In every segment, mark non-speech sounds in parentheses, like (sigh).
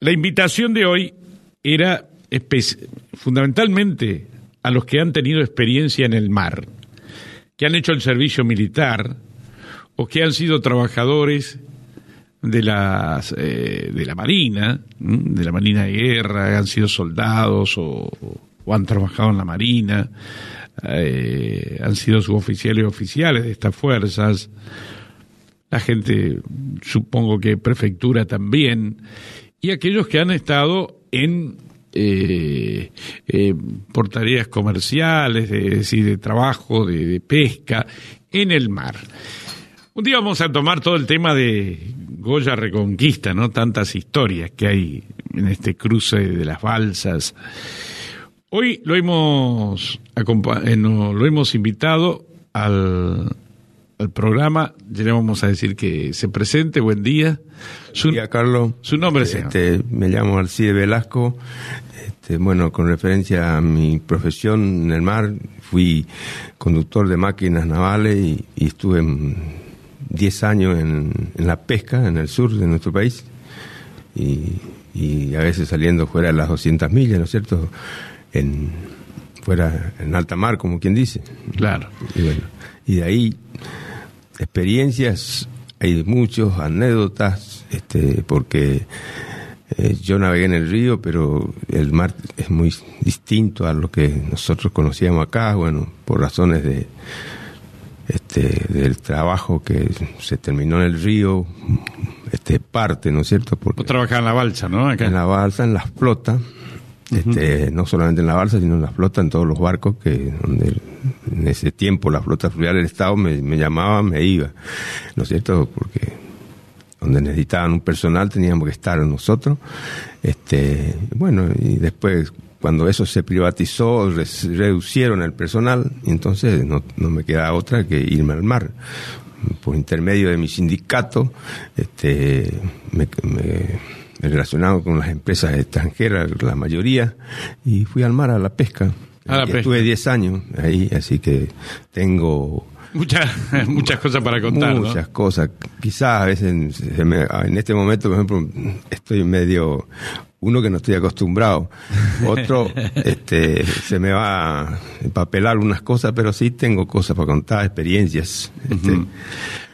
La invitación de hoy era fundamentalmente a los que han tenido experiencia en el mar, que han hecho el servicio militar o que han sido trabajadores de, las, eh, de la Marina, de la Marina de Guerra, han sido soldados o, han trabajado en la Marina, eh, han sido suboficiales y oficiales de estas fuerzas, la gente, supongo que prefectura también, y aquellos que han estado en eh, tareas comerciales, de, decir, de trabajo, de, pesca, en el mar. Un día vamos a tomar todo el tema de Goya Reconquista, ¿no? Tantas historias que hay en este cruce de las balsas. Hoy lo hemos, eh, lo hemos invitado al, programa, ya le vamos a decir que se presente, buen día. Su, día, Carlos. Su nombre, señor. Este, me llamo Alcide Velasco. Este, bueno, con referencia a mi profesión en el mar, fui conductor de máquinas navales y, y estuve en 10 años en, la pesca en el sur de nuestro país y, a veces saliendo fuera de las 200 millas, ¿no es cierto? En, fuera en alta mar, como quien dice. Claro. Y, bueno, y de ahí experiencias, hay muchos, anécdotas, este, porque eh, yo navegué en el río, pero el mar es muy distinto a lo que nosotros conocíamos acá, bueno, por razones de este, del trabajo que se terminó en el río, este, parte, ¿no es cierto? Porque trabajaba en la balsa, ¿no? En la balsa, en la flota, este, no solamente en la balsa, sino en la flota, en todos los barcos, que donde en ese tiempo la flota fluvial del Estado me, me llamaba, me iba, ¿no es cierto? Porque donde necesitaban un personal teníamos que estar nosotros. Este, bueno, y después cuando eso se privatizó, reducieron el personal, y entonces no, me queda otra que irme al mar. Por intermedio de mi sindicato, este, me, me, relacionado con las empresas extranjeras, la mayoría, y fui al mar a la pesca. Estuve 10 años ahí, así que tengo Muchas, (laughs) muchas cosas para contar. Muchas cosas. Quizás a veces en este momento, por ejemplo, estoy medio uno que no estoy acostumbrado, otro (laughs) este, se me va a empapelar unas cosas, pero sí tengo cosas para contar, experiencias. Este.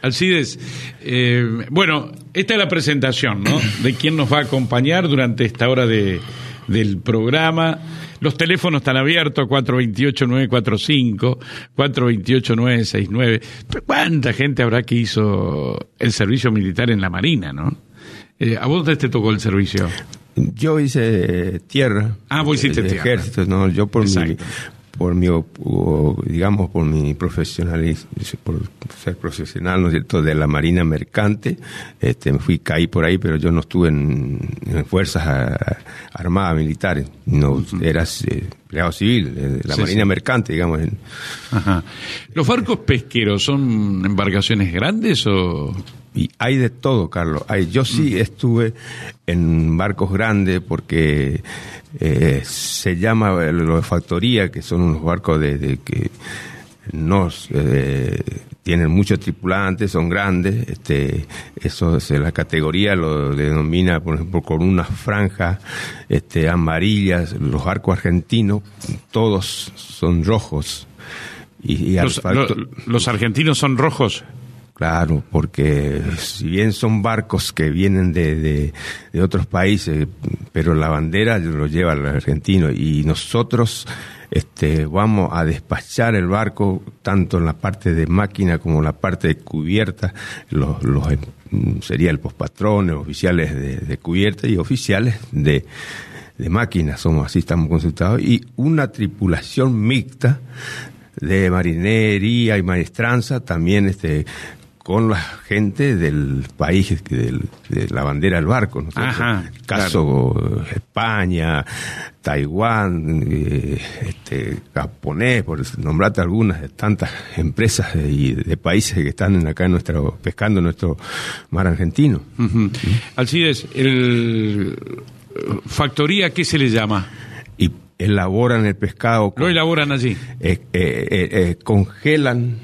Alcides, eh, bueno, esta es la presentación, ¿no? De quién nos va a acompañar durante esta hora de, del programa. Los teléfonos están abiertos, 428-945, 428-969. ¿Cuánta gente habrá que hizo el servicio militar en la Marina, no? Eh, ¿A vos te tocó el servicio? Yo hice tierra. Ah, vos hiciste tierra. Ejército, no, yo por mi, por mi, digamos, por mi profesionalismo, por ser profesional, ¿no es cierto?, de la Marina Mercante, este, me fui, caí por ahí, pero yo no estuve en, fuerzas armadas militares, no, eras eh, empleado civil, de la Marina Mercante, digamos. Ajá. ¿Los barcos pesqueros son embarcaciones grandes o...? Y hay de todo, Carlos. Hay, yo sí mm. estuve en barcos grandes porque eh, se llama los de factoría, que son unos barcos de, que no eh, tienen muchos tripulantes, son grandes. Este, eso es la categoría lo denomina, por ejemplo, con unas franjas este, amarillas. Los barcos argentinos, todos son rojos. Y, los argentinos son rojos. Claro, porque si bien son barcos que vienen de, de, otros países, pero la bandera lo lleva el argentino. Y nosotros este, vamos a despachar el barco tanto en la parte de máquina como en la parte de cubierta, los, los sería el pospatrón, oficiales de, de, cubierta y oficiales de, de máquina, somos así, estamos consultados, y una tripulación mixta de marinería y maestranza, también este con la gente del país de la bandera del barco. ¿no? el caso España, Taiwán, eh, este, japonés, por nombrarte algunas de tantas empresas y de, países que están acá en nuestro, pescando en nuestro mar argentino. Alcides, el factoría, ¿qué se le llama? Y elaboran el pescado. Lo elaboran allí. Eh, eh, congelan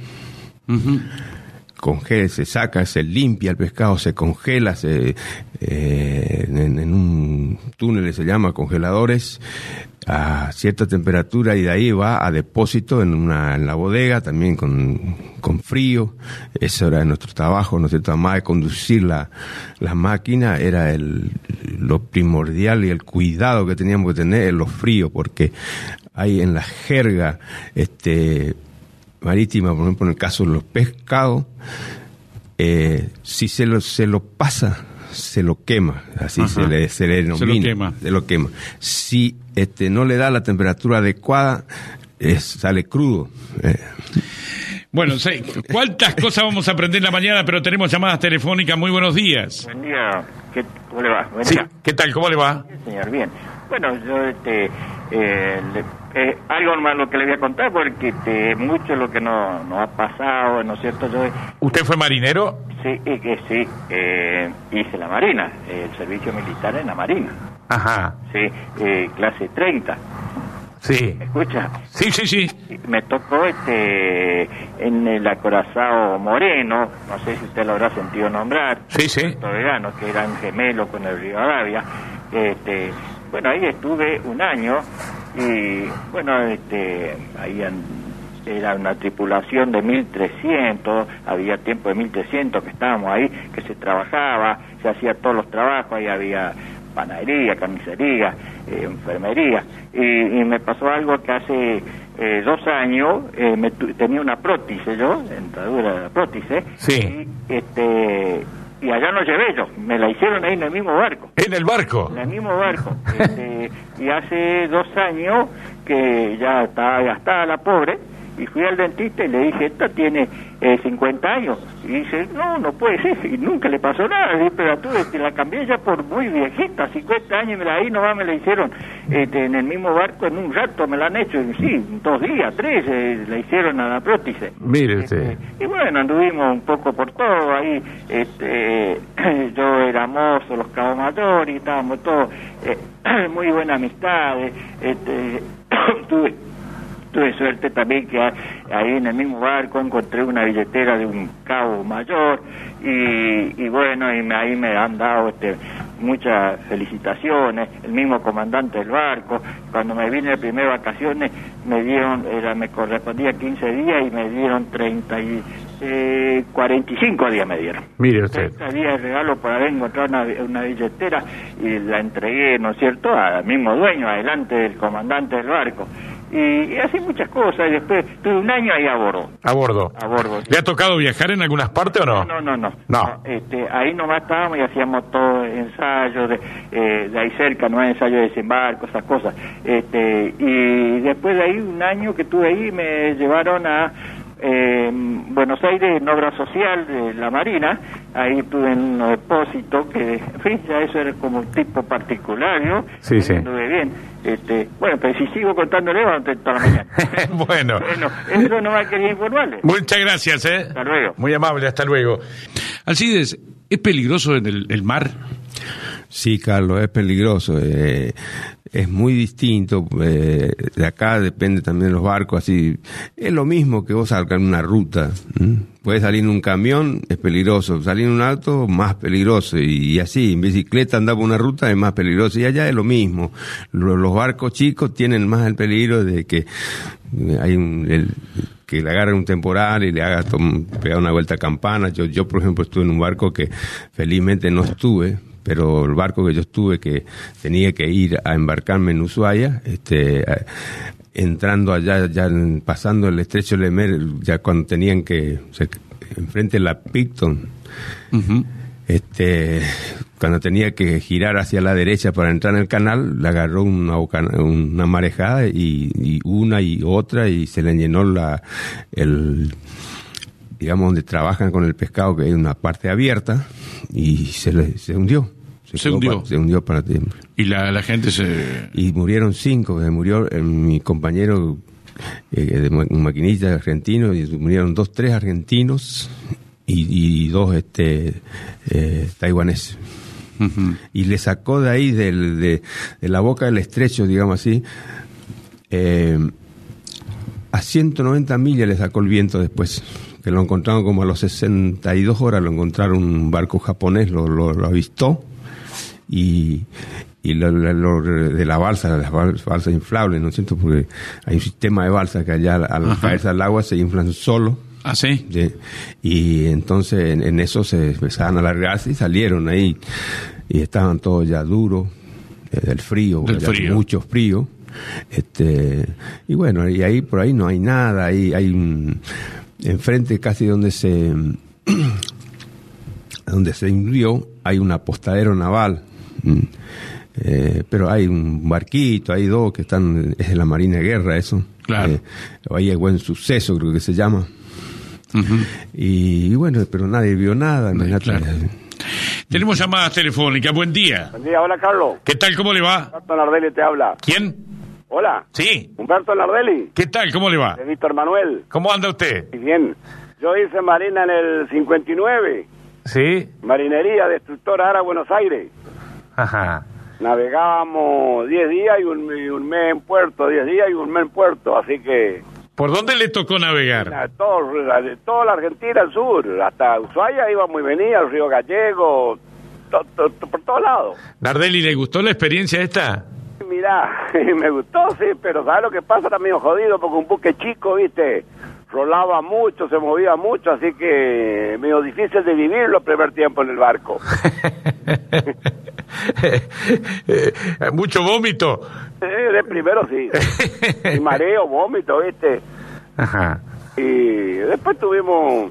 congela, se saca, se limpia el pescado, se congela, se, eh, en, un túnel se llama congeladores a cierta temperatura y de ahí va a depósito en, una, en la bodega también con, con frío. Eso era nuestro trabajo, ¿no es cierto? Además de conducir la, la máquina era el, lo primordial y el cuidado que teníamos que tener en los fríos porque hay en la jerga este, marítima, por ejemplo, en el caso de los pescados, eh, si se lo, se lo pasa se lo quema, así se le, se le denomina. Se lo quema. Se lo quema. Si este, no le da la temperatura adecuada, es, sale crudo. Eh. Bueno, sí, ¿cuántas (laughs) cosas vamos a aprender en la mañana? Pero tenemos llamadas telefónicas. Muy buenos días. Buen día. ¿Qué, ¿Cómo le va? Buen Sí, día. ¿qué tal? ¿Cómo le va? Sí, señor, bien. Bueno, yo, este, eh, le- eh, algo más lo que le voy a contar, porque este, mucho lo que no, no ha pasado, ¿no es cierto? Yo ¿Usted fue marinero? sí, que sí, eh, hice la Marina, eh, el servicio militar en la Marina, Ajá, sí, eh, clase 30. sí. ¿Me escucha? Sí, sí, sí. Me tocó este en el acorazado Moreno, no sé si usted lo habrá sentido nombrar, Sí, sí. Vegano, que eran gemelos con el Rivadavia. Este, bueno, ahí estuve un año y bueno, este, ahí era una tripulación de 1300, había tiempo de 1300 que estábamos ahí, que se trabajaba, se hacía todos los trabajos, ahí había panadería, carnicería, eh, enfermería. Y, y me pasó algo que hace eh, dos años eh, me tenía una prótesis yo, dentadura de la prótesis, Sí. y, este, y allá no llevé yo, me la hicieron ahí en el mismo barco. ¿En el barco? En el mismo barco. Este, y hace dos años que ya estaba gastada la pobre, y fui al dentista y le dije, esta tiene eh, 50 años. Y dice, no, no puede ser, y nunca le pasó nada. Le dije, pero tú este, la cambié ya por muy viejita, 50 años, y me la, ahí nomás me la hicieron este, en el mismo barco, en un rato me la han hecho, y sí, dos días, tres, eh, la hicieron a la prótesis. Mire Este, y bueno, anduvimos un poco por todo ahí. Este, (clears throat) yo era mozo, los y estábamos todos eh, (clears throat) muy buenas amistades. Este, (clears throat) tuve, tuve suerte también que ahí en el mismo barco encontré una billetera de un cabo mayor y, y bueno, y me- ahí me han dado este, muchas felicitaciones, el mismo comandante del barco, cuando me vine de primeras vacaciones me dieron, era, me correspondía 15 días y me dieron 30 y, eh, 45 días me dieron. Mire 30 días de regalo por haber encontrado una, una billetera y la entregué, ¿no es cierto?, al mismo dueño, adelante del comandante del barco. Y, y así muchas cosas, y después tuve un año ahí a bordo, A bordo. a bordo. ¿Le ha tocado viajar en algunas partes o no? No, no, no. No. este, ahí nomás estábamos y hacíamos todo ensayos de, eh, de ahí cerca, no ensayo de desembarco, esas cosas. Este, y después de ahí, un año que estuve ahí, me llevaron a eh, Buenos Aires en obra social de la Marina. Ahí estuve en un depósito que, en fin, ya eso era como un tipo particular, ¿no? Sí, sí. Estuve bien. Este, bueno, pero si sigo contándole, vamos a toda la mañana. (laughs) bueno. bueno, eso no me quería informarle. Muchas gracias, ¿eh? Hasta luego. Muy amable, hasta luego. Alcides, ¿es peligroso en el, el mar? Sí, Carlos, es peligroso. eh, es muy distinto. eh, de acá depende también de los barcos. Así es lo mismo que vos salgas en una ruta. ¿m? Puedes salir en un camión, es peligroso. Salir en un auto, más peligroso. Y, así, en bicicleta andar por una ruta es más peligroso. Y allá es lo mismo. Lo- Los, barcos chicos tienen más el peligro de que hay un, que le agarre un temporal y le haga pegar una vuelta a campana. Yo, yo, por ejemplo, estuve en un barco que felizmente no estuve, pero el barco que yo estuve que tenía que ir a embarcarme en Ushuaia, este, entrando allá, ya pasando el estrecho de Lemer, ya cuando tenían que, se- enfrente de la Picton, este, cuando tenía que girar hacia la derecha para entrar en el canal, le agarró una, una marejada y, y una y otra y se le llenó la, el, digamos, donde trabajan con el pescado, que hay una parte abierta, y se, le, se hundió. Se hundió. se hundió para siempre. Y la, la gente se... Y murieron cinco, eh, murió eh, mi compañero eh, de ma- un maquinista argentino, y murieron dos, tres argentinos y, y dos este eh, taiwaneses. Y le sacó de ahí, del- de, de la boca del estrecho, digamos así, eh, a 190 millas le sacó el viento después. Que lo encontraron como a los 62 horas, lo encontraron un barco japonés, lo, lo, lo avistó y, y lo, de la balsa, las bal- balsas inflables, ¿no es cierto? Porque hay un sistema de balsa que allá al caerse al agua se inflan solo. ¿Ah, sí? Sí. Y entonces en, en eso se empezaban a alargarse y salieron ahí. Y estaban todos ya duros eh, del frío, Del frío. mucho frío. Este, y bueno, y ahí por ahí no hay nada, ahí hay un, enfrente casi donde se (clears throat) donde se hundió hay un apostadero naval. Mm. Eh, pero hay un barquito, hay dos que están, es de la Marina de Guerra eso. Claro. Eh, ahí hay buen suceso, creo que se llama. Y, y bueno, pero nadie vio nada. claro. Tenemos llamadas telefónicas. Buen día. Buen día, hola Carlos. ¿Qué tal? ¿Cómo le va? Humberto Nardelli te habla. ¿Quién? Hola, Sí. Humberto Nardelli, ¿Qué tal? ¿Cómo le va? de Víctor Manuel. ¿Cómo anda usted? Bien, yo hice marina en el 59, Sí. marinería destructora Ara Buenos Aires. Ajá. Navegábamos 10 días y un, y un mes en puerto, 10 días y un mes en puerto, así que ¿Por dónde le tocó navegar? a todo, de toda la Argentina al sur, hasta Ushuaia íbamos y venía, el río Gallego, to- to- to- por todos lados. Nardelli, ¿le gustó la experiencia esta? Mirá, (laughs) me gustó, sí, pero ¿sabes lo que pasa? Era medio jodido porque un buque chico, ¿viste? Rolaba mucho, se movía mucho, así que medio difícil de vivirlo el primer tiempo en el barco. (laughs) Mucho vómito. De primero sí. (laughs) Y mareo, vómito, ¿viste? Ajá. Y después tuvimos,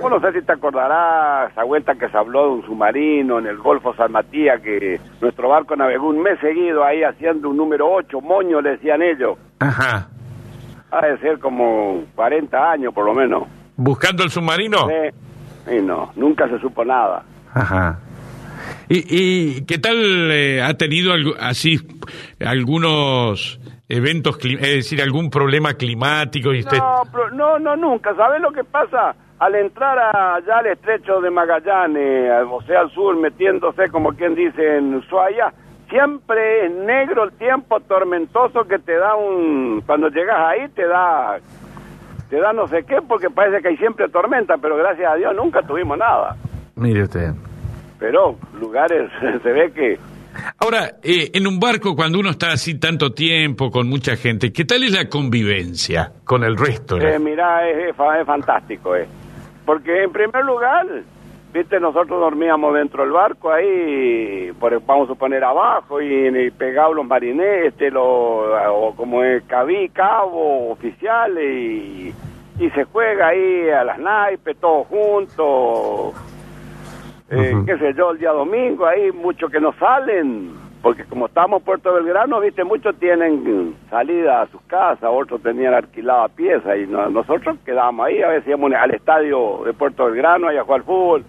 bueno, no sé si te acordarás, esa vuelta que se habló de un submarino en el Golfo San Matías, que nuestro barco navegó un mes seguido ahí haciendo un número 8, moño le decían ellos. Ajá. Ha de ser como 40 años por lo menos. ¿Buscando el submarino? Sí. Y no, nunca se supo nada. Ajá. ¿Y, y qué tal eh, ha tenido así algunos eventos, es decir, algún problema climático y usted... No, no, no, nunca. ¿Sabes lo que pasa? Al entrar allá al estrecho de Magallanes, al- o sea, al sur, metiéndose, como quien dice, en Ushuaia, siempre es negro el tiempo tormentoso que te da un... Cuando llegas ahí te da... Te da no sé qué, porque parece que hay siempre tormenta, pero gracias a Dios nunca tuvimos nada. Mire usted. Pero lugares, (laughs) se ve que... Ahora, eh, en un barco, cuando uno está así tanto tiempo con mucha gente, ¿qué tal es la convivencia con el resto? Eh, mira, es, es fa- es fantástico, eh. Porque en primer lugar, viste, nosotros dormíamos dentro del barco ahí, por, vamos a suponer abajo, y, y pegados los marineros, este, lo, o como es cabí, cabo, oficiales, y, y se juega ahí a las naipes, todos juntos. Eh, qué sé yo, el día domingo, ahí muchos que no salen, porque como estamos en Puerto Belgrano, viste, muchos tienen salida a sus casas, otros tenían alquilada pieza, y no- nosotros quedamos ahí, a veces íbamos al estadio de Puerto Belgrano, ahí a jugar fútbol,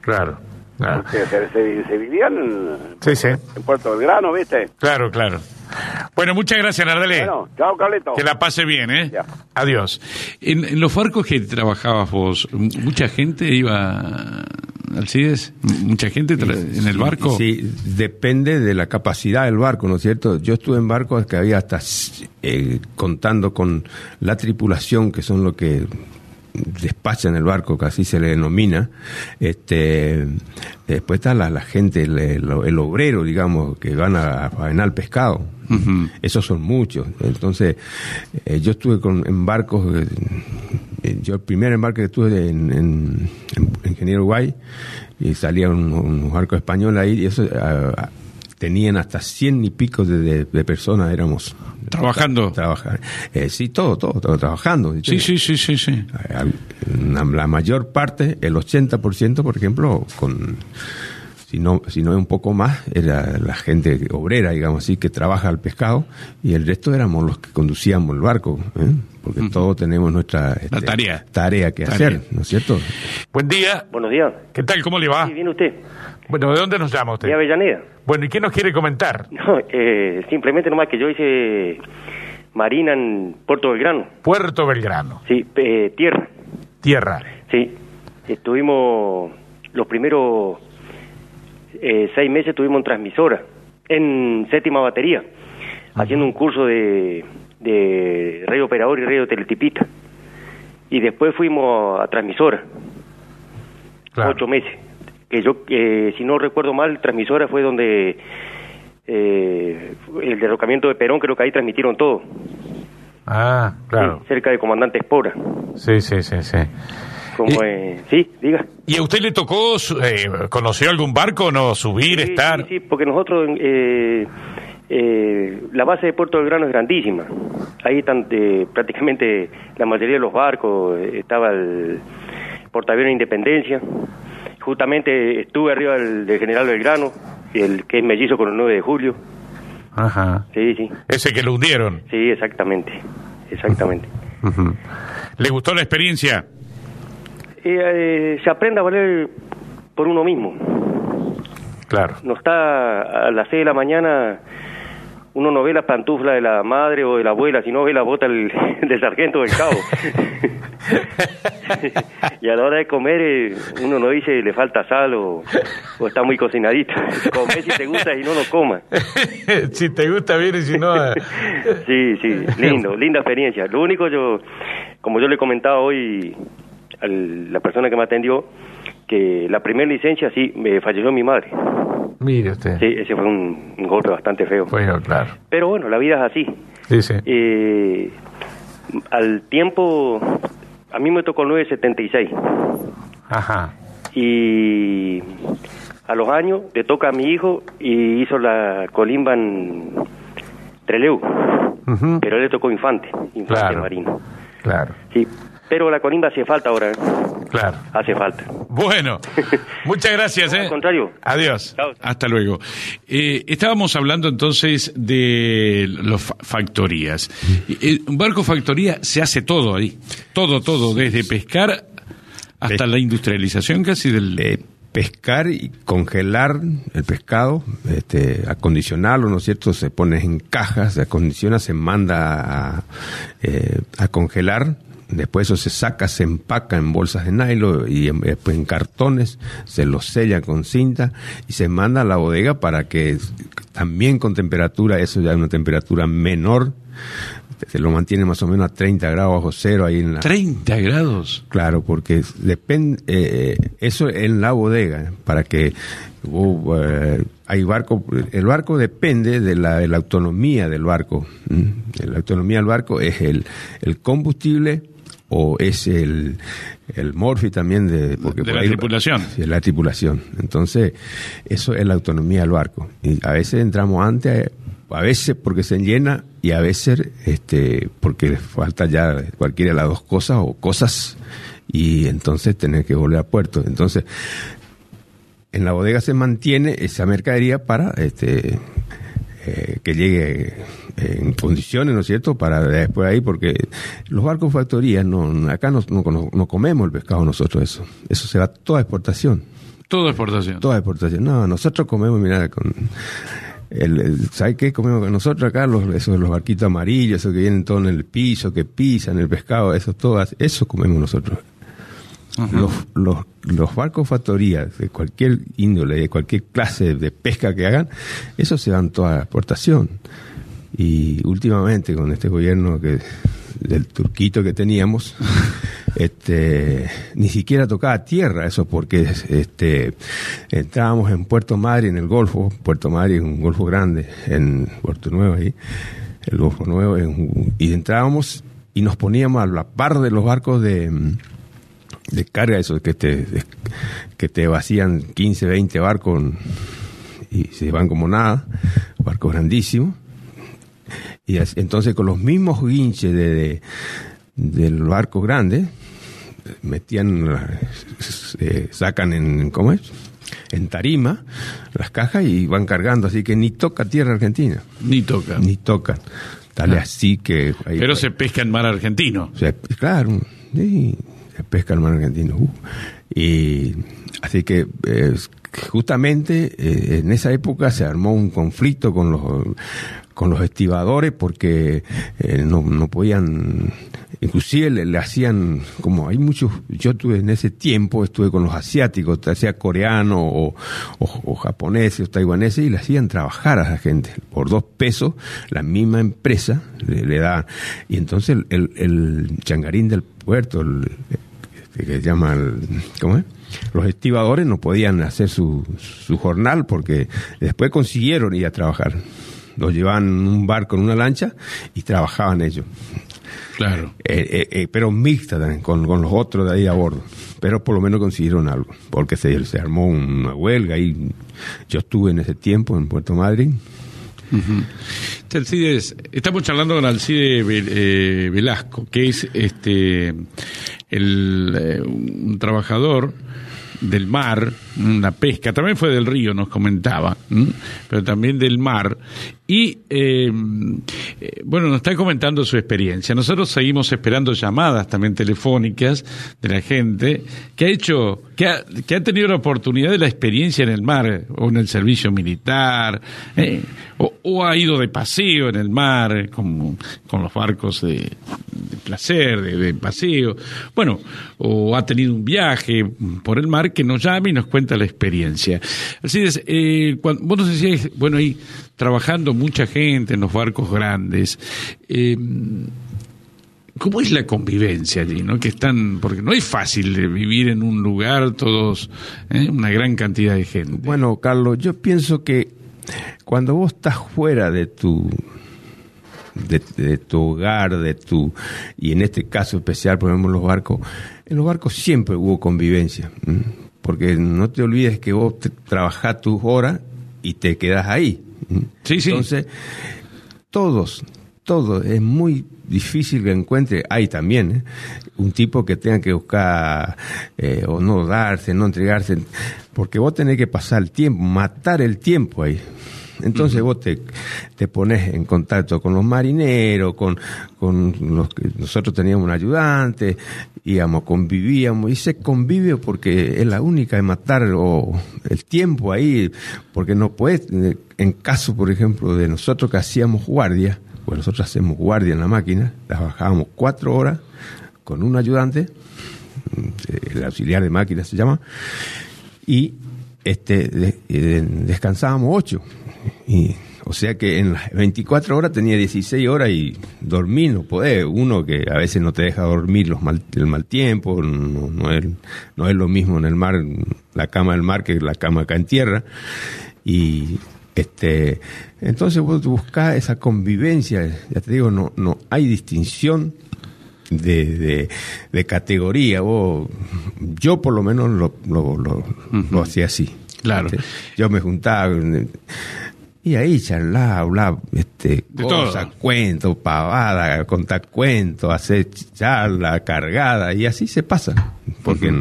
Claro. claro. porque se, se- se vivían en, Sí, sí. en Puerto Belgrano, viste. Claro, claro. Bueno, muchas gracias, Nardele. Bueno, chao, Carlito. Que la pase bien, ¿eh? Ya. Adiós. En, en los barcos que trabajabas vos, ¿mucha gente iba al CIDES? M- ¿Mucha gente en el barco? Sí, depende de la capacidad del barco, ¿no es cierto? Yo estuve en barcos que había hasta, eh, contando con la tripulación, que son lo que despachan el barco, que así se le denomina, este, después está la, la gente, el, el- el obrero, digamos, que van a, faenar pescado. Esos son muchos. Entonces, eh, yo estuve con, en barcos, eh, yo el primer embarque que estuve en, en, en Ingeniero Guay, y salía un, un barco español ahí, y eso ah, tenían hasta cien y pico de, de- de personas, éramos. Trabajando. Trabajar. Eh, sí, todo, todo, todo trabajando. Sí, sí, sí, sí, sí. Eh, La, la mayor parte, el 80%, por ejemplo, con si no, si no un poco más, era la gente obrera, digamos así, que trabaja al pescado, y el resto éramos los que conducíamos el barco, ¿eh? Porque todos tenemos nuestra este, tarea. tarea que Tarea. hacer, ¿no es cierto? Buen día. Buenos días. ¿Qué tal? ¿Cómo le va? Sí, viene usted. Bueno, ¿de dónde nos llama usted? De Avellaneda. Bueno, ¿y qué nos quiere comentar? (laughs) No, eh, simplemente nomás que yo hice marina en Puerto Belgrano. Puerto Belgrano, Sí, eh, tierra. tierra. Sí. Estuvimos los primeros eh, seis meses estuvimos en transmisora, en séptima batería, haciendo un curso de, de radio operador y radio teletipista. y después fuimos a Transmisora, Claro. ocho meses. Que yo, eh, si no recuerdo mal, Transmisora fue donde eh, el derrocamiento de Perón, creo que ahí transmitieron todo, Ah, claro. Sí, cerca de Comandante Espora. Sí, sí, sí, sí. Como, Y- eh, sí, diga. ¿Y a usted le tocó, eh, conoció algún barco, no? Subir, Sí, estar. Sí, sí, porque nosotros, eh, eh, la base de Puerto del Grano es grandísima. Ahí están eh, prácticamente la mayoría de los barcos, eh, estaba el portaaviones Independencia. Justamente estuve arriba del, del General Belgrano, el que es mellizo con el 9 de julio. Ajá. Sí, sí, Ese que lo hundieron. sí, exactamente, exactamente. ¿Le gustó la experiencia? Eh, eh, se aprende a valer por uno mismo. Claro. no está a las 6 de la mañana, uno no ve la pantufla de la madre o de la abuela, sino ve la bota del, (laughs) del sargento del cabo. (laughs) y a la hora de comer, eh, uno no dice le falta sal o, o está muy cocinadito. (laughs) Come si te gusta y no lo coma. si te gusta bien y si no... eh, Sí, sí, lindo, linda experiencia. Lo único yo, como yo le comentaba hoy a la persona que me atendió, que la primera licencia sí, me falleció mi madre. Mire usted. Sí, ese fue un, un golpe bastante feo. Bueno, claro. Pero bueno, la vida es así. Sí, sí. Eh, al tiempo, a mí me tocó el 976 Ajá. y a los años le toca a mi hijo y hizo la colimba en Treleu, Ujú. pero él le tocó infante, infante Claro. marino. Claro, Sí, pero la colimba hace falta ahora, ¿eh? claro. hace falta. Bueno, (laughs) muchas gracias. No, ¿eh? al contrario. Adiós. Chao. Hasta luego. Eh, estábamos hablando entonces de las fa- factorías. Eh, Un barco factoría se hace todo ahí. Todo, todo, desde pescar hasta la industrialización casi del... Eh, pescar y congelar el pescado, este, acondicionarlo, ¿no es cierto? Se pone en cajas, se acondiciona, se manda a, eh, a congelar, después eso se saca, se empaca en bolsas de nylon y en, después en cartones, se lo sella con cinta y se manda a la bodega para que también con temperatura, eso ya es una temperatura menor, se lo mantiene más o menos a 30 grados bajo cero ahí en la, 30 grados. Claro, porque depende eh, eso en la bodega para que uh, eh, hay barco, el barco depende de la, de la autonomía del barco. La autonomía del barco es el, el combustible o es el, el morfi también de, porque De por la ahí- tripulación. De la tripulación. Entonces, eso es la autonomía del barco. Y a veces entramos antes, a veces porque se llena y a veces este porque falta ya cualquiera de las dos cosas o cosas y entonces tener que volver a puerto. Entonces, en la bodega se mantiene esa mercadería para este eh, que llegue en condiciones, ¿no es cierto?, para después ahí, porque los barcos factorías, no, acá no, no, no comemos el pescado nosotros eso, eso se va toda exportación, Todo exportación. toda exportación. No, nosotros comemos, mira, con el, el- ¿sabe qué comemos nosotros acá? Los, esos, los barquitos amarillos, esos que vienen todos en el piso, que pisan el pescado, eso todas, eso comemos nosotros. Los, los, los barcos factorías de cualquier índole, de cualquier clase de pesca que hagan, eso se van toda a exportación. Y últimamente con este gobierno que del turquito que teníamos, (laughs) este ni siquiera tocaba tierra eso porque este entrábamos en Puerto Madre en el Golfo, Puerto Madre es un golfo grande en Puerto Nuevo ahí, el Golfo Nuevo y entrábamos y nos poníamos a la par de los barcos de mm, de carga, esos que te, que te vacían 15, 20 barcos y se van como nada, barcos grandísimos. Y entonces con los mismos guinches de, de- del barco grande, metían, eh, sacan en, ¿cómo es? En tarima las cajas y van cargando, así que ni toca tierra argentina, Ni toca. ni tocan. Dale así que... ahí- Pero se pesca en mar argentino. o sea, claro, sí, pesca el mar argentino. uh. Y así que eh, justamente eh, en esa época se armó un conflicto con los con los estibadores porque eh, no, no podían inclusive le, le hacían, como hay muchos, yo tuve en ese tiempo, estuve con los asiáticos, sea coreano o, o, o japoneses o taiwaneses, y le hacían trabajar a la gente. Por dos pesos, la misma empresa le, le da. Y entonces el, el, el changarín del puerto, el, que se llama, el, ¿cómo es? Los estibadores no podían hacer su, su jornal porque después consiguieron ir a trabajar. Los llevaban en un barco, en una lancha, y trabajaban ellos. Claro. Eh, eh, eh, pero mixta también, con, con los otros de ahí a bordo. Pero por lo menos consiguieron algo, porque se, se armó una huelga y yo estuve en ese tiempo en Puerto Madryn. Este Alcides, estamos charlando con Alcide Vel- eh, Velasco, que es este el, eh, un trabajador del mar, una pesca, también fue del río, nos comentaba, pero también del mar. Y eh, eh, bueno, nos está comentando su experiencia. Nosotros seguimos esperando llamadas también telefónicas de la gente que ha hecho, que ha, que ha tenido la oportunidad de la experiencia en el mar o en el servicio militar, eh, o, ha ido de paseo en el mar con, con los barcos de, placer, de, de paseo, bueno, o ha tenido un viaje por el mar que nos llame y nos la experiencia. Así es, eh, vos nos decías, bueno, ahí trabajando mucha gente en los barcos grandes, eh, ¿Cómo es la convivencia allí? ¿no? Que están, porque no es fácil vivir en un lugar todos, ¿eh? una gran cantidad de gente. Bueno, Carlos, yo pienso que cuando vos estás fuera de tu de, tu hogar, de tu y en este caso especial, por ejemplo, los barcos, en los barcos siempre hubo convivencia. Porque no te olvides que vos trabajás tus horas y te quedas ahí. Sí, sí. Entonces, todos, todos, es muy difícil que encuentre, hay también, ¿eh? un tipo que tenga que buscar eh, o no darse, no entregarse, porque vos tenés que pasar el tiempo, matar el tiempo ahí. Entonces vos te, te pones en contacto con los marineros, con, con los que nosotros teníamos un ayudante, íbamos, convivíamos, y se convive porque es la única de matar o el tiempo ahí, porque no puedes, eh, en caso, por ejemplo, de nosotros que hacíamos guardia, pues nosotros hacemos guardia en la máquina, trabajábamos cuatro horas con un ayudante, el auxiliar de máquina se llama, y este de- descansábamos ocho. Y, o sea que en las 24 horas tenía 16 horas y dormir no podés. Uno que a veces no te deja dormir los mal, el mal tiempo, no, no es, no es lo mismo en el mar, la cama del mar que la cama acá en tierra. Y este entonces vos buscás esa convivencia, ya te digo, no, no hay distinción de, de, de categoría. Vos, yo por lo menos lo, lo, lo, lo hacía así. Claro. Yo me juntaba y ahí charlaba, hablaba este, De cosas, todo. cuentos, pavada, contar cuentos, hacer charla cargada y así se pasa. Porque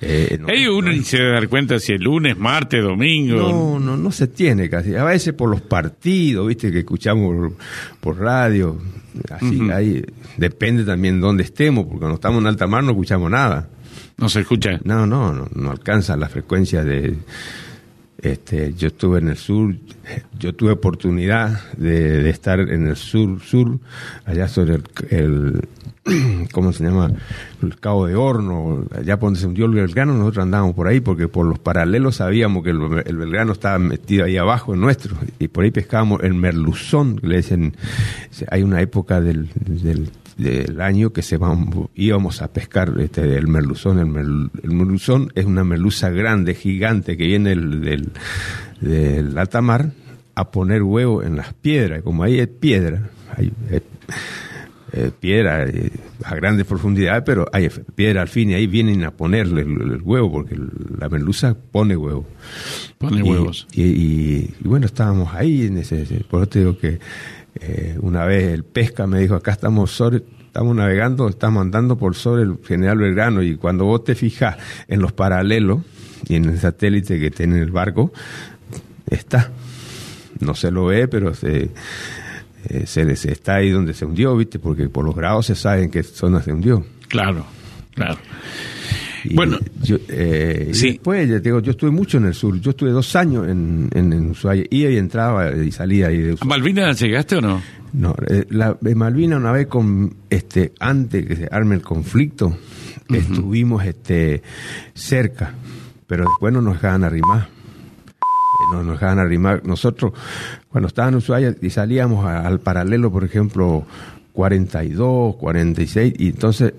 eh, no- Ahí uno ni se debe dar cuenta si es lunes, martes, domingo. no, no, no se tiene casi. A veces por los partidos, viste, que escuchamos por, por radio. Así, ahí depende también dónde estemos, porque cuando estamos en alta mar no escuchamos nada. No se escucha. No, no, no, no alcanza la frecuencia de... Este, yo estuve en el sur, yo tuve oportunidad de, estar en el sur, sur, allá sobre el, (clears throat) ¿cómo se llama? El Cabo de Horno, allá donde se hundió el Belgrano, nosotros andábamos por ahí porque por los paralelos sabíamos que el, el Belgrano estaba metido ahí abajo en nuestro, y por ahí pescábamos el merluzón, que le dicen, hay una época del, del, del año que se van- íbamos a pescar este, el merluzón. El, merl- el merluzón es una merluza grande, gigante, que viene del, del, del alta mar a poner huevo en las piedras. Como ahí hay piedra, hay, hay, eh, piedra eh, a grandes profundidades, pero hay piedra al fin y ahí vienen a ponerle el, el huevo, porque el- la merluza pone huevo. Pone Y- huevos. Y, y- y bueno, estábamos ahí, en ese, ese- por eso te digo que eh, una vez el pesca me dijo, acá estamos sobre, estamos navegando, estamos andando por sobre el General Belgrano y cuando vos te fijas en los paralelos y en el satélite que tiene el barco, está. No se lo ve, pero se, eh, se, se está ahí donde se hundió, ¿viste? Porque por los grados se sabe en qué zona se hundió. Claro, claro. Y Bueno, yo, eh, y sí. después, ya te digo, yo estuve mucho en el sur. Yo estuve dos años en, en, en Ushuaia. Iba y entraba y salía ahí de ¿A. Malvinas llegaste o no? No, eh, la, en Malvina una vez con este antes que se arme el conflicto estuvimos este cerca, pero después no nos dejaban arrimar. Eh, No nos dejaban arrimar. Nosotros cuando estábamos en Ushuaia y salíamos a- al paralelo, por ejemplo, 42, 46 y entonces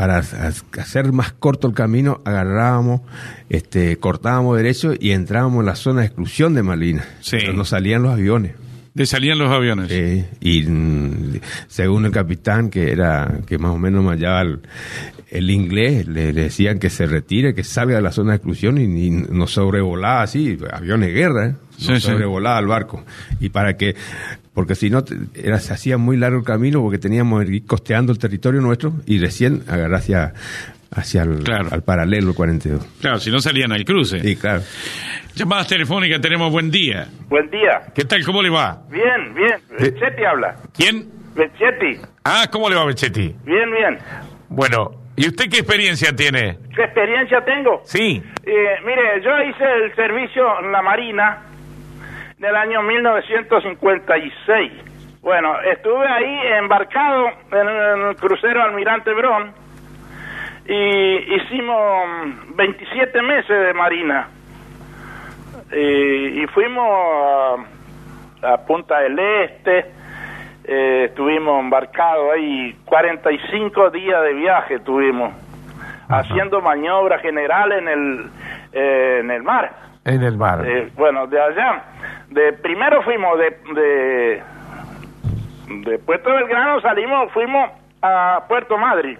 para ha- hacer más corto el camino, agarrábamos, este, cortábamos derecho y entrábamos en la zona de exclusión de Malvinas. Sí. Nos salían los aviones. De salían los aviones. Sí, y mm, según el capitán, que era que más o menos manejaba el, el inglés, le, le decían que se retire, que salga de la zona de exclusión y, y nos sobrevolaba así, aviones de guerra, ¿eh? Sí, nos sí. el barco. Y para que, porque si no, te- era, se hacía muy largo el camino porque teníamos que ir costeando el territorio nuestro y recién agarrar hacia, hacia el Claro. al paralelo el 42. Claro, si no salían al cruce. Sí, claro. Llamadas telefónicas, tenemos buen día. Buen día. ¿Qué tal? ¿Cómo le va? Bien, bien. Bechetti habla. ¿Quién? Bechetti. Ah, ¿cómo le va, Bechetti? Bien, bien. Bueno, ¿y usted qué experiencia tiene? ¿Qué experiencia tengo? Sí. Eh, mire, yo hice el servicio en la Marina del año 1956. Bueno, estuve ahí embarcado en el crucero Almirante Brón y hicimos mm, 27 meses de Marina. Eh, y fuimos a, a Punta del Este, eh, estuvimos embarcados ahí 45 días de viaje tuvimos haciendo maniobras generales en el eh, en el mar En el mar. Eh, bueno de allá de primero fuimos de, de de Puerto Belgrano salimos fuimos a Puerto Madrid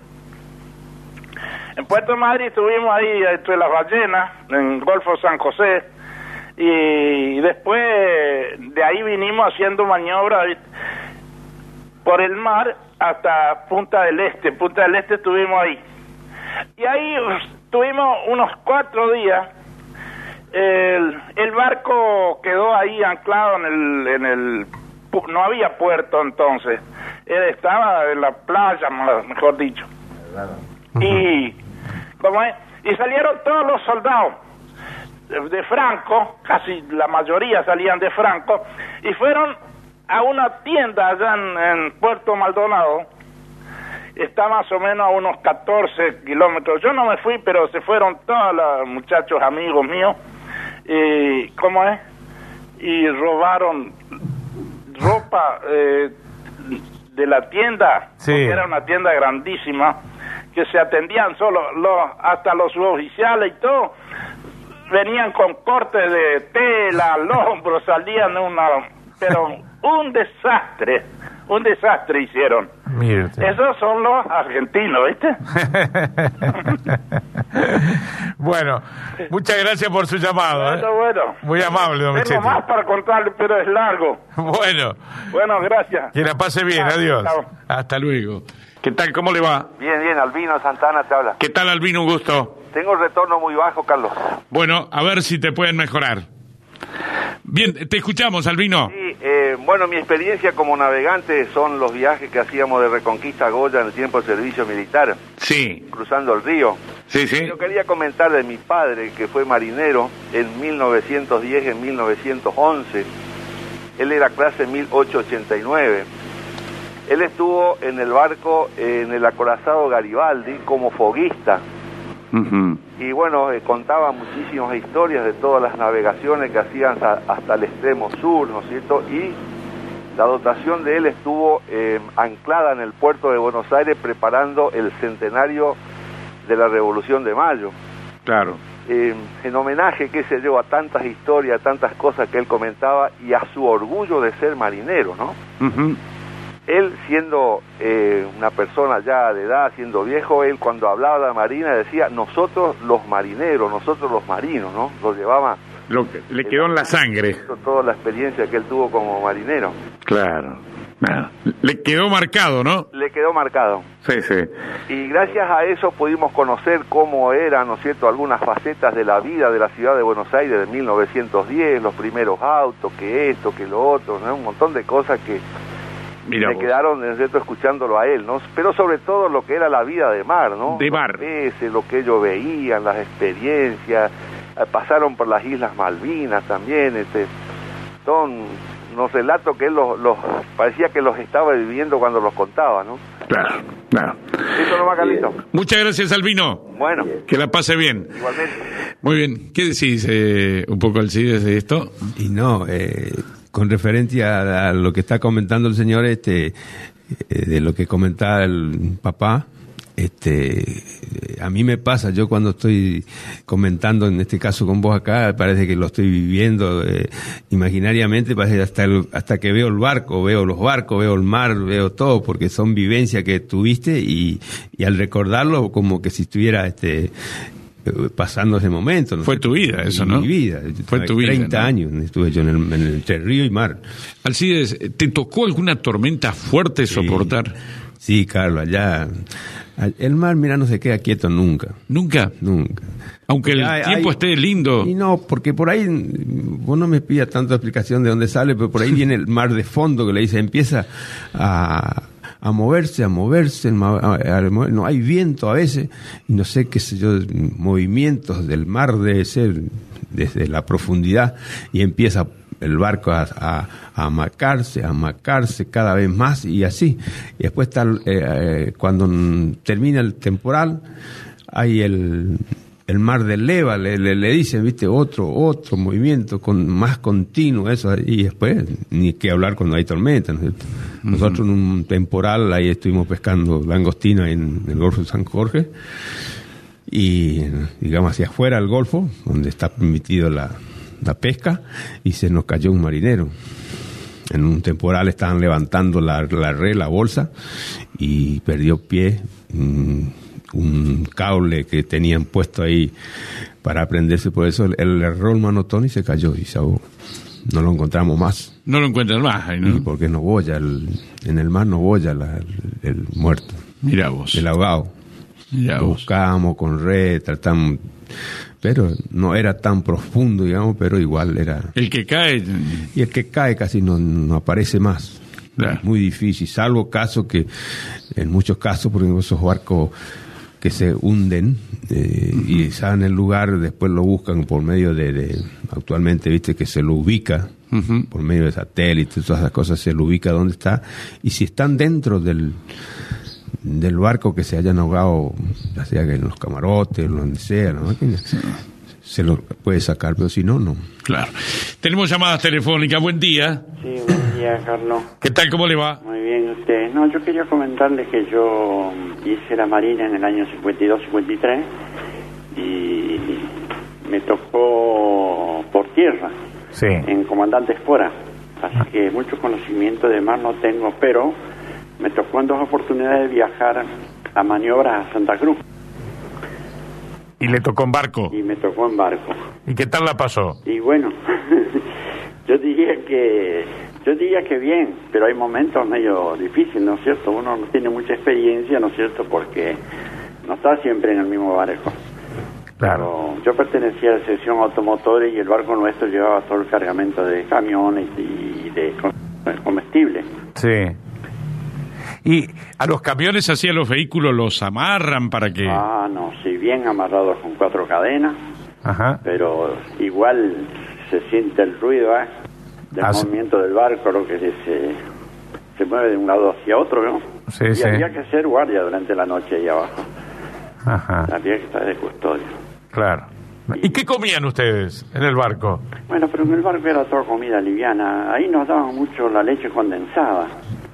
en Puerto Madrid estuvimos ahí entre las ballenas en Golfo San José y después de ahí vinimos haciendo maniobras por el mar hasta Punta del Este. Punta del Este estuvimos ahí. Y ahí uf, tuvimos unos cuatro días. El, el barco quedó ahí anclado en el, en el... No había puerto entonces. Él estaba en la playa, mejor dicho. Y, ¿cómo es? y salieron todos los soldados de de Franco, casi la mayoría salían de Franco, y fueron a una tienda allá en, en Puerto Maldonado, está más o menos a unos 14 kilómetros. Yo no me fui, pero se fueron todos los muchachos amigos míos, y, ¿cómo es? Y robaron ropa eh, de la tienda, Sí. porque era una tienda grandísima, que se atendían solo los, hasta los suboficiales y todo, venían con cortes de tela al hombro, salían una... pero un desastre, un desastre hicieron. Usted. Esos son los argentinos, ¿viste? (laughs) bueno, muchas gracias por su llamado. ¿eh? Bueno, bueno. Muy amable, don Tengo más para contarle, pero es largo. (laughs) Bueno, Bueno, gracias. que la pase bien. Chao, Adiós. chao. Hasta luego. ¿Qué tal? ¿Cómo le va? Bien, bien, Albino Santana te habla. ¿Qué tal, Albino? Un gusto. Tengo el retorno muy bajo, Carlos. Bueno, a ver si te pueden mejorar. Bien, te escuchamos, Albino. Sí, eh, bueno, mi experiencia como navegante son los viajes que hacíamos de Reconquista a Goya en el tiempo de servicio militar, Sí, cruzando el río. sí, sí. Yo quería comentar de mi padre, que fue marinero en 1910, en 1911. Él era clase 1889. Él estuvo en el barco, en el acorazado Garibaldi, como foguista. Y bueno, eh, contaba muchísimas historias de todas las navegaciones que hacían hasta, el extremo sur, ¿no es cierto? Y la dotación de él estuvo eh, anclada en el puerto de Buenos Aires preparando el centenario de la Revolución de Mayo. Claro. Eh, en homenaje, qué sé yo, a tantas historias, a tantas cosas que él comentaba y a su orgullo de ser marinero, ¿no? Ujú. Él siendo eh, una persona ya de edad, siendo viejo, él cuando hablaba de la marina decía, nosotros los marineros, nosotros los marinos, ¿no? Lo llevaba Lo que le quedó en la sangre. toda la experiencia que él tuvo como marinero. Claro. Nada. Le quedó marcado, ¿no? Le quedó marcado. Sí, sí. Y gracias a eso pudimos conocer cómo eran, ¿no es cierto?, algunas facetas de la vida de la ciudad de Buenos Aires de 1910, los primeros autos, que esto, que lo otro, ¿no? Un montón de cosas que Me vos. quedaron ¿no es cierto? escuchándolo a él, ¿no? Pero sobre todo lo que era la vida de mar, ¿no? De Los mar. peces, lo que ellos veían, las experiencias, eh, pasaron por las Islas Malvinas también, este, son unos relatos que él los, los parecía que los estaba viviendo cuando los contaba, ¿no? Claro, claro. Eso Carlito. Muchas gracias, Albino. Bueno, Que la pase bien. igualmente. Muy bien. ¿Qué decís eh, un poco, Alcides, de esto? Y no, eh, con referencia a, lo que está comentando el señor, este, eh, de lo que comentaba el papá, este, a mí me pasa, yo cuando estoy comentando, en este caso con vos acá, parece que lo estoy viviendo eh, imaginariamente, parece hasta, el- hasta que veo el barco, veo los barcos, veo el mar, veo todo, porque son vivencias que tuviste y, y al recordarlo como que si estuviera este, pasando ese momento. ¿no? Fue tu vida eso, ¿no? Mi vida. Fue tu vida, 30 ¿no? años estuve yo en el, en el- entre río y mar. Alcides, ¿te tocó alguna tormenta fuerte soportar? Sí, Carlos, allá. al- El mar, mira, no se queda quieto nunca. ¿Nunca? Nunca. Aunque el Hay- tiempo hay- esté lindo. Y no, porque por ahí, vos no me pidas tanta explicación de dónde sale, pero por ahí (laughs) viene el mar de fondo que le dice, empieza a, a moverse, a moverse, a- no hay viento a veces, y no sé qué sé yo, movimientos del mar debe ser desde la profundidad, y empieza el barco a, a, a amacarse, a amacarse cada vez más, y así. Y después el- eh, eh, cuando termina el temporal, hay el, el mar del leva, le, le, le dicen, viste, otro, otro movimiento con más continuo, eso, y después ni que hablar cuando hay tormenta, ¿no es cierto? Nosotros en un temporal ahí estuvimos pescando langostina en el Golfo de San Jorge, y digamos hacia afuera del Golfo, donde está permitido la, la pesca, y se nos cayó un marinero. En un temporal estaban levantando la, la red, la bolsa, y perdió pie mm, un cable que tenían puesto ahí para prenderse. Por eso el manotón y se cayó y se ahogó. No lo encontramos más. No lo encuentran más, ahí, ¿no? Porque no boya, el- en el mar no boya la- el, el muerto, Mira vos. el ahogado. Mira Lo vos. buscábamos con red, tratamos, pero no era tan profundo, digamos, pero igual era... El que cae. Y el que cae casi no, no aparece más. Claro. Muy difícil, salvo casos que, en muchos casos, por ejemplo, esos barcos que se hunden eh, y saben el lugar, después lo buscan por medio de, de- actualmente, viste, que se lo ubica por medio de satélites, todas esas cosas, se lo ubica donde está. Y si están dentro del, del barco que se hayan ahogado, ya sea que en los camarotes, donde sea, la máquina, se lo puede sacar, pero si no, no. Claro. Tenemos llamadas telefónicas. Buen día. Sí, buen día, Carlos. ¿Qué tal? ¿Cómo le va? Muy bien, usted. No, yo quería comentarle que yo hice la Marina en el año 52-53 y me tocó por tierra, Sí. en Comandante Espora. Así que mucho conocimiento de mar no tengo, pero me tocó en dos oportunidades viajar a maniobras a Santa Cruz Y le tocó en barco. y me tocó en barco. ¿Y qué tal la pasó? Y bueno, (laughs) yo diría que yo diría que bien, pero hay momentos medio difíciles, ¿no es cierto? Uno no tiene mucha experiencia, ¿no es cierto? Porque no está siempre en el mismo barco. Claro. Pero yo pertenecía a la sección automotores y el barco nuestro llevaba todo el cargamento de camiones y de com- comestible. Sí. ¿Y a los camiones hacia los vehículos los amarran para que... Ah, no, sí, bien amarrados con cuatro cadenas, Ajá. pero igual se siente el ruido ¿eh? del Ah, movimiento del barco, lo que se, se mueve de un lado hacia otro, ¿no? Sí, y sí. había que hacer guardia durante la noche ahí abajo, Ajá. había que estar de custodia. Claro. ¿Y qué comían ustedes en el barco? Bueno, pero en el barco era toda comida liviana, ahí nos daban mucho la leche condensada,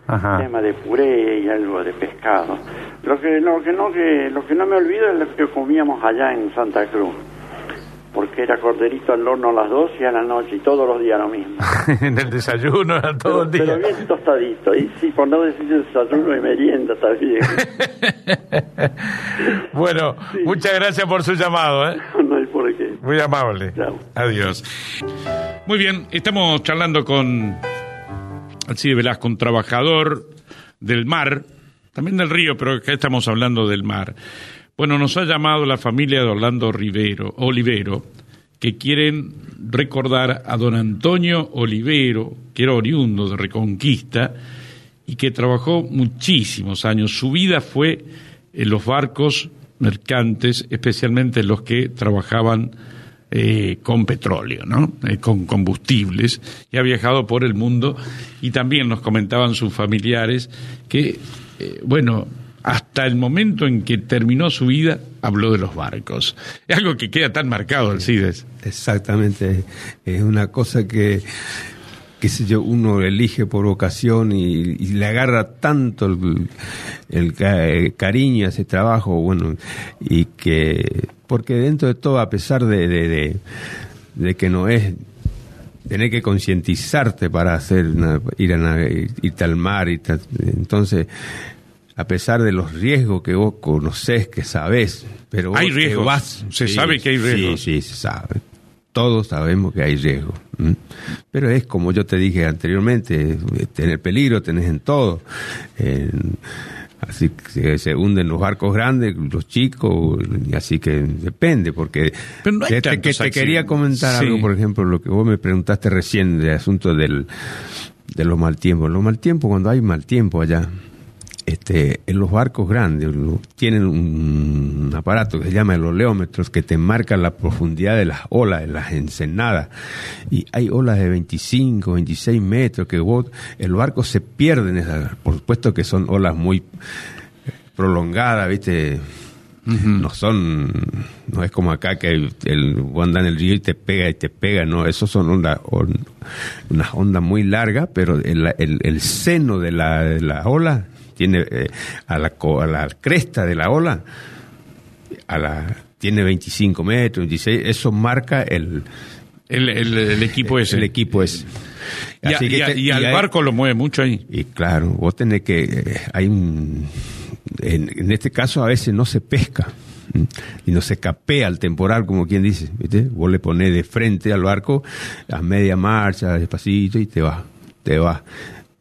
Ajá. tema de puré y algo de pescado. Lo que, lo que no que lo que no me olvido es lo que comíamos allá en Santa Cruz. Porque era corderito al horno a las 12 y a la noche y todos los días lo mismo. (laughs) en el desayuno era todo el día. pero bien tostadito. Y sí, por no decir desayuno y merienda también. (laughs) bueno, muchas gracias por su llamado, ¿eh? (laughs) no hay por qué. Muy amable. Chao. Adiós. Muy bien, estamos charlando con Alcide Velasco, un trabajador del mar, también del río, pero acá estamos hablando del mar. Bueno, nos ha llamado la familia de Orlando Rivero, Olivero, que quieren recordar a don Antonio Olivero, que era oriundo de Reconquista, y que trabajó muchísimos años. Su vida fue en los barcos mercantes, especialmente los que trabajaban eh, con petróleo, ¿no? Eh, con combustibles, y ha viajado por el mundo y también nos comentaban sus familiares que, eh, bueno, hasta el momento en que terminó su vida habló de los barcos. Es algo que queda tan marcado, Alcides. Exactamente, es una cosa que qué sé yo, uno elige por vocación y, le agarra tanto el, cariño a ese trabajo, bueno, y que, porque dentro de todo, a pesar de, de, de, que no es tener que concientizarte para hacer ir a irte al mar y entonces a pesar de los riesgos que vos conocés que sabés pero hay riesgos se sabe que hay riesgos sí sí se sabe todos sabemos que hay riesgo. Pero es como yo te dije anteriormente, tener peligro tenés en todo. Así que se hunden los barcos grandes, los chicos, así que depende, porque te, que te quería comentar algo, por ejemplo, lo que vos me preguntaste recién del asunto del, de los mal tiempos. Los mal tiempos, cuando hay mal tiempo allá, este, en los barcos grandes tienen un aparato que se llama el oleómetro que te marca la profundidad de las olas, de las ensenadas. Y hay olas de 25, 26 metros que vos, el barco se pierde en esas. Por supuesto que son olas muy prolongadas, ¿viste? No son, no es como acá que el, el anda en el río y te pega y te pega, no, esos son ondas, unas ondas muy largas, pero el, el, el seno de la, de la ola tiene eh, a, la, a la cresta de la ola, a la, tiene 25 metros, 26, eso marca el... El, el, equipo ese. El equipo ese. Y, al barco lo mueve mucho ahí. Y claro, vos tenés que... Eh, hay un, en, este caso a veces no se pesca y no se capea el temporal, como quien dice, ¿viste? Vos le ponés de frente al barco a media marcha, despacito y te va, te va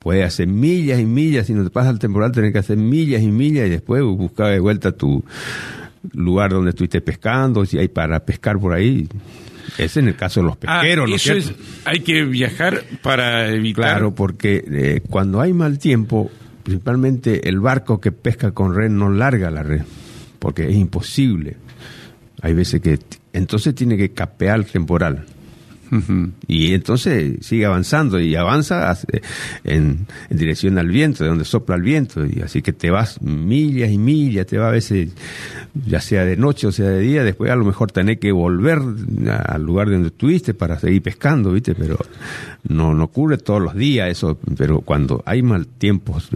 puedes hacer millas y millas, si no te pasa el temporal, tenés que hacer millas y millas y después buscar de vuelta tu lugar donde estuviste pescando, si hay para pescar por ahí. Es en el caso de los ah, pesqueros, ¿no es hay que viajar para evitar. Claro, porque eh, cuando hay mal tiempo, principalmente el barco que pesca con red no larga la red, porque es imposible. Hay veces que. Entonces tiene que capear el temporal. Y entonces sigue avanzando y avanza en, dirección al viento, de donde sopla el viento. Y así que te vas millas y millas, te va a veces, ya sea de noche o sea de día, después a lo mejor tenés que volver al lugar donde estuviste para seguir pescando, ¿viste? Pero no, no ocurre todos los días eso, pero cuando hay mal tiempos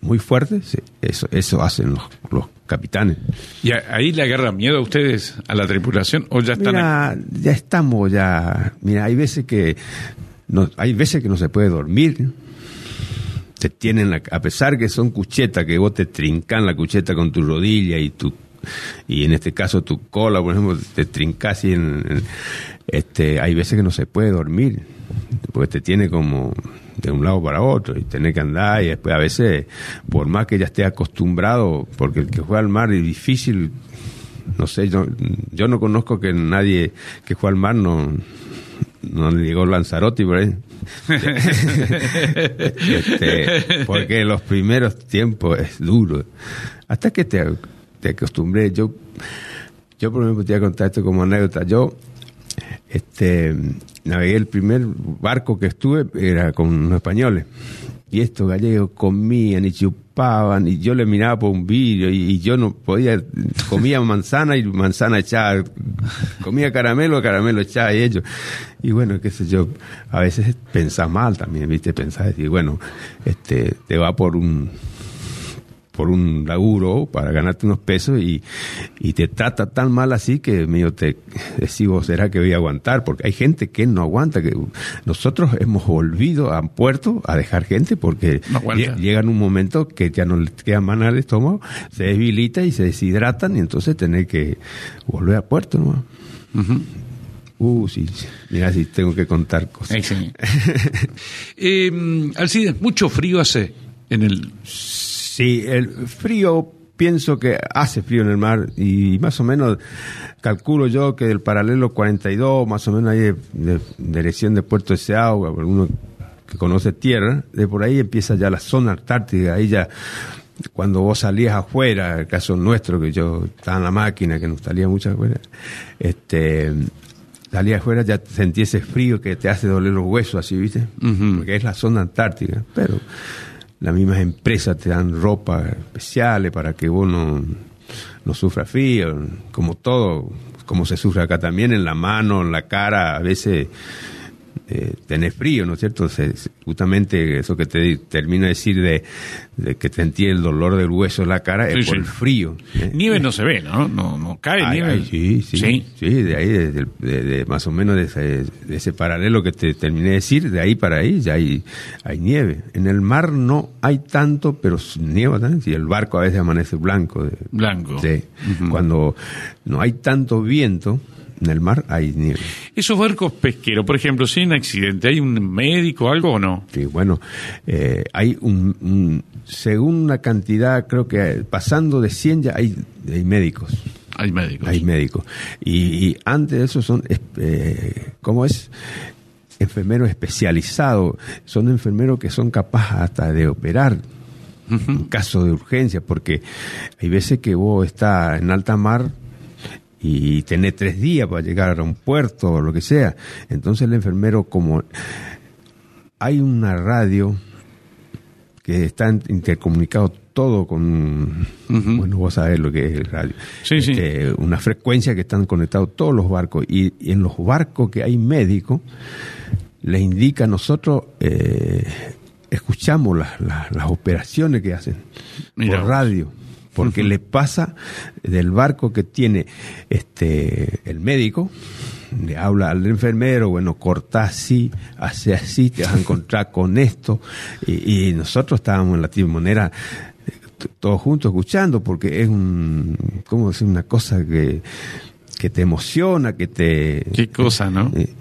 muy fuertes, eso, eso hacen los, los capitanes. ¿Y ahí le agarra miedo a ustedes, a la tripulación, o ya están? Mira, ya estamos, ya. Mira, hay veces que no, hay veces que no se puede dormir. Te tienen, a pesar que son cuchetas, que vos te trincan la cucheta con tu rodilla y tu y en este caso tu cola, por ejemplo, te trincas y en, este, hay veces que no se puede dormir, porque te tiene como de un lado para otro y tener que andar y después a veces, por más que ya esté acostumbrado, porque el que juega al mar es difícil, no sé, yo, yo no conozco que nadie que juega al mar no, no le llegó Lanzarote por ahí. (laughs) este, porque los primeros tiempos es duro. Hasta que te, te acostumbré, yo, yo por ejemplo te voy a contar esto como anécdota. Yo, este, navegué el primer barco que estuve, era con unos españoles. Y estos gallegos comían y chupaban, y yo le miraba por un vidrio, y, yo no podía, comía manzana y manzana echada, comía caramelo, caramelo echada y ellos. Y bueno, qué sé yo, a veces pensás mal también, ¿viste? Pensás, y bueno, este, te va por un, por un laburo para ganarte unos pesos y, y te trata tan mal así que medio te decimos, ¿será que voy a aguantar? Porque hay gente que no aguanta, que nosotros hemos volvido a puerto a dejar gente porque llega en un momento que ya no le queda mana al estómago, se debilita y se deshidratan y entonces tener que volver a puerto, ¿no? Uh, sí, mira, sí, tengo que contar cosas. eh, (laughs) Alcides, mucho frío hace en el Sí, el frío pienso que hace frío en el mar y más o menos calculo yo que del paralelo 42, más o menos ahí de, dirección de Puerto de Agua, uno que conoce tierra, de por ahí empieza ya la zona antártica, ahí ya cuando vos salías afuera, el caso nuestro, que yo estaba en la máquina, que nos salía mucho afuera, este, salías afuera ya sentí ese frío que te hace doler los huesos, así, ¿viste? Porque es la zona antártica, pero las mismas empresas te dan ropa especiales para que vos no, no sufra frío, como todo, como se sufre acá también, en la mano, en la cara, a veces eh, tenés frío, ¿no es cierto? Se- justamente eso que te termino de decir de, de que te entiende el dolor del hueso en la cara Sí, es por sí. el frío. ¿eh? Nieve no se ve, ¿no? No, no cae Ay, nieve. ay, sí, sí, Sí. sí, de ahí, de, de más o menos de ese, de ese paralelo que te terminé de decir, de ahí para ahí ya hay, hay nieve. En el mar no hay tanto, pero nieva también, si el barco a veces amanece blanco. de- Blanco. Sí. Cuando no hay tanto viento, en el mar hay nieve. Esos barcos pesqueros, por ejemplo, si hay un accidente, ¿hay un médico o algo o no? Sí, bueno, eh, hay un, un- según la cantidad, creo que pasando de 100 ya hay, hay médicos. Hay médicos. Hay médicos. Y, y antes de eso son, eh, ¿cómo es? Enfermeros especializados. Son enfermeros que son capaces hasta de operar en caso de urgencia, porque hay veces que vos estás en alta mar y tenés tres días para llegar a un puerto o lo que sea. Entonces el enfermero, como hay una radio que está intercomunicado todo con, bueno, vos sabés lo que es el radio. Sí, sí. Este, Una frecuencia que están conectados todos los barcos. Y, y en los barcos que hay médicos, les indica a nosotros, eh, escuchamos las, las, las operaciones que hacen Mira por radio. Porque le pasa del barco que tiene este el médico, le habla al enfermero, bueno, corta así, hace así, te vas a encontrar (laughs) con esto. Y, y nosotros estábamos en la timonera eh, todos juntos escuchando, porque es un, ¿cómo decir? Una cosa que, que te emociona, que te... Qué cosa, ¿no? eh,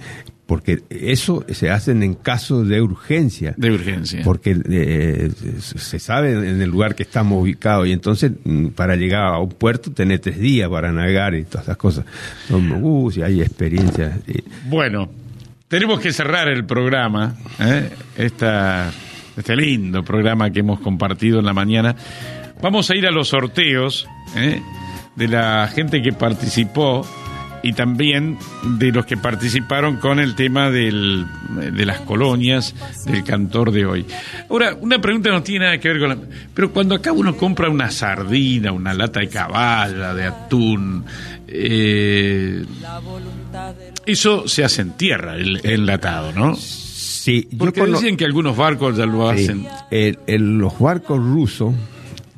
porque eso se hacen en caso de urgencia. De urgencia. Porque eh, se sabe en el lugar que estamos ubicados y entonces mm, para llegar a un puerto tenés tres días para navegar y todas esas cosas. Son, uh, si hay experiencias. eh, Bueno, tenemos que cerrar el programa, ¿eh? Esta- este lindo programa que hemos compartido en la mañana. Vamos a ir a los sorteos ¿eh? de la gente que participó y también de los que participaron con el tema del, de las colonias del cantor de hoy. Ahora, una pregunta no tiene nada que ver con la... Pero cuando acá uno compra una sardina, una lata de caballa, de atún, eh, eso se hace en tierra, el, enlatado, ¿no? sí, yo Porque cono- dicen que algunos barcos ya lo Sí. hacen. El- el- los barcos rusos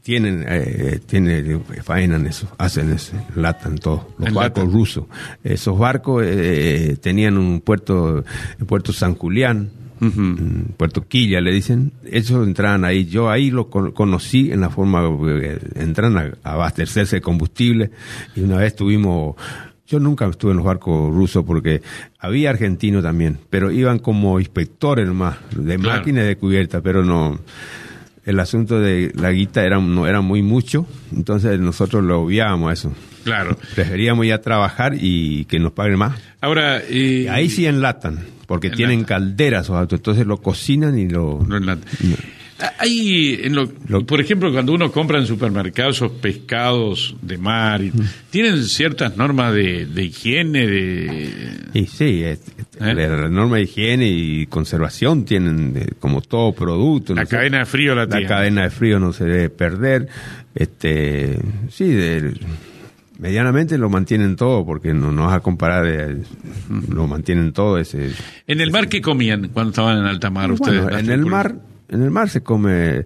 tienen, eh, tienen, faenan eso, hacen eso, latan todo. Los barcos rusos. Esos barcos eh, tenían un puerto, el puerto San Julián, mm, Puerto Quilla le dicen, esos entraban ahí, yo ahí lo con- conocí en la forma, eh, entran a, a abastecerse de combustible y una vez tuvimos, yo nunca estuve en los barcos rusos porque había argentinos también, pero iban como inspectores nomás, de Claro. máquinas de cubierta, pero no, el asunto de la guita era, no era muy mucho, entonces nosotros lo obviábamos eso. Claro. (laughs) Preferíamos ir a trabajar y que nos paguen más. Ahora, eh, Ahí sí enlatan, porque Enlatan. tienen calderas esos autos, entonces lo cocinan y lo... lo enlatan. Hay, en lo- Lo- por ejemplo, cuando uno compra en supermercados esos pescados de mar, y- tienen ciertas normas de, de higiene, de... Y sí, es- ¿Eh? la norma de higiene y conservación tienen eh, como todo producto. La cadena de frío la La tienen. cadena de frío no se debe perder. Este, sí, de- medianamente lo mantienen todo, porque no, no vas a comparar, eh, lo mantienen todo ese... ¿En el mar qué comían cuando estaban en alta mar ustedes? Bueno, en el mar, en el mar se come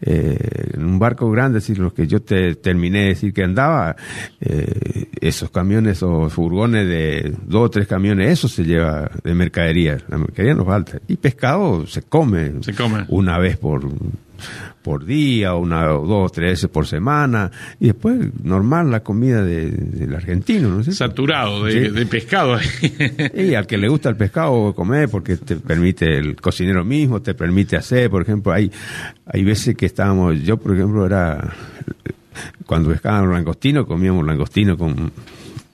eh, en un barco grande, así los que yo te terminé de decir que andaba, eh, esos camiones o furgones de dos o tres camiones, eso se lleva de mercadería, la mercadería no falta. Y pescado se come, Se come. una vez por por día, una o dos o tres veces por semana, y después normal la comida de- del argentino, ¿no es? Saturado de, Sí. de pescado. Y al que le gusta el pescado comer porque te permite el cocinero mismo, te permite hacer, por ejemplo, hay hay veces que estábamos, yo por ejemplo era cuando pescábamos langostino, comíamos langostino con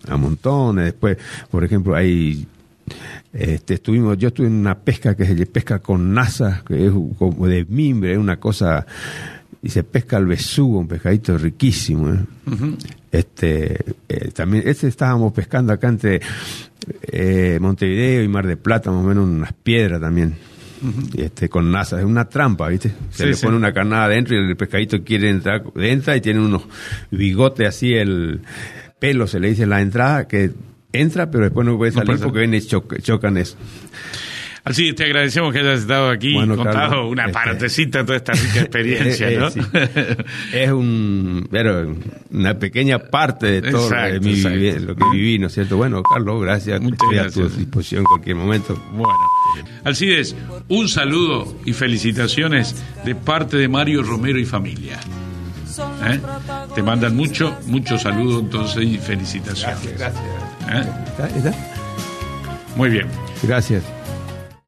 a montones, después, por ejemplo, hay Este, estuvimos, yo estuve en una pesca que se pesca con nasa, que es como de mimbre, es una cosa, y se pesca al besugo, un pescadito riquísimo. ¿eh? Este, eh, también, este estábamos pescando acá entre eh, Montevideo y Mar de Plata, más o menos unas piedras también. este, con nasa, es una trampa, ¿viste? Se Sí, le sí. pone una carnada adentro y el pescadito quiere entrar, entra y tiene unos bigotes así, el pelo se le dice en la entrada, que entra, pero después no puede salir porque viene choc- chocan eso. Así te agradecemos que hayas estado aquí Bueno, contado Carlos, una este- partecita de toda esta rica (laughs) experiencia, Eh, es un pero una pequeña parte de todo lo, Exacto, mi lo que viví, ¿no es cierto? Bueno, Carlos, gracias. Muchas Estoy a gracias. tu disposición en cualquier momento. Bueno, Alcides, un saludo y felicitaciones de parte de Mario Romero y familia. ¿Eh? Te mandan mucho, mucho saludo entonces y felicitaciones. Gracias. ¿Eh? ¿Está? ¿Está? Muy bien. Gracias.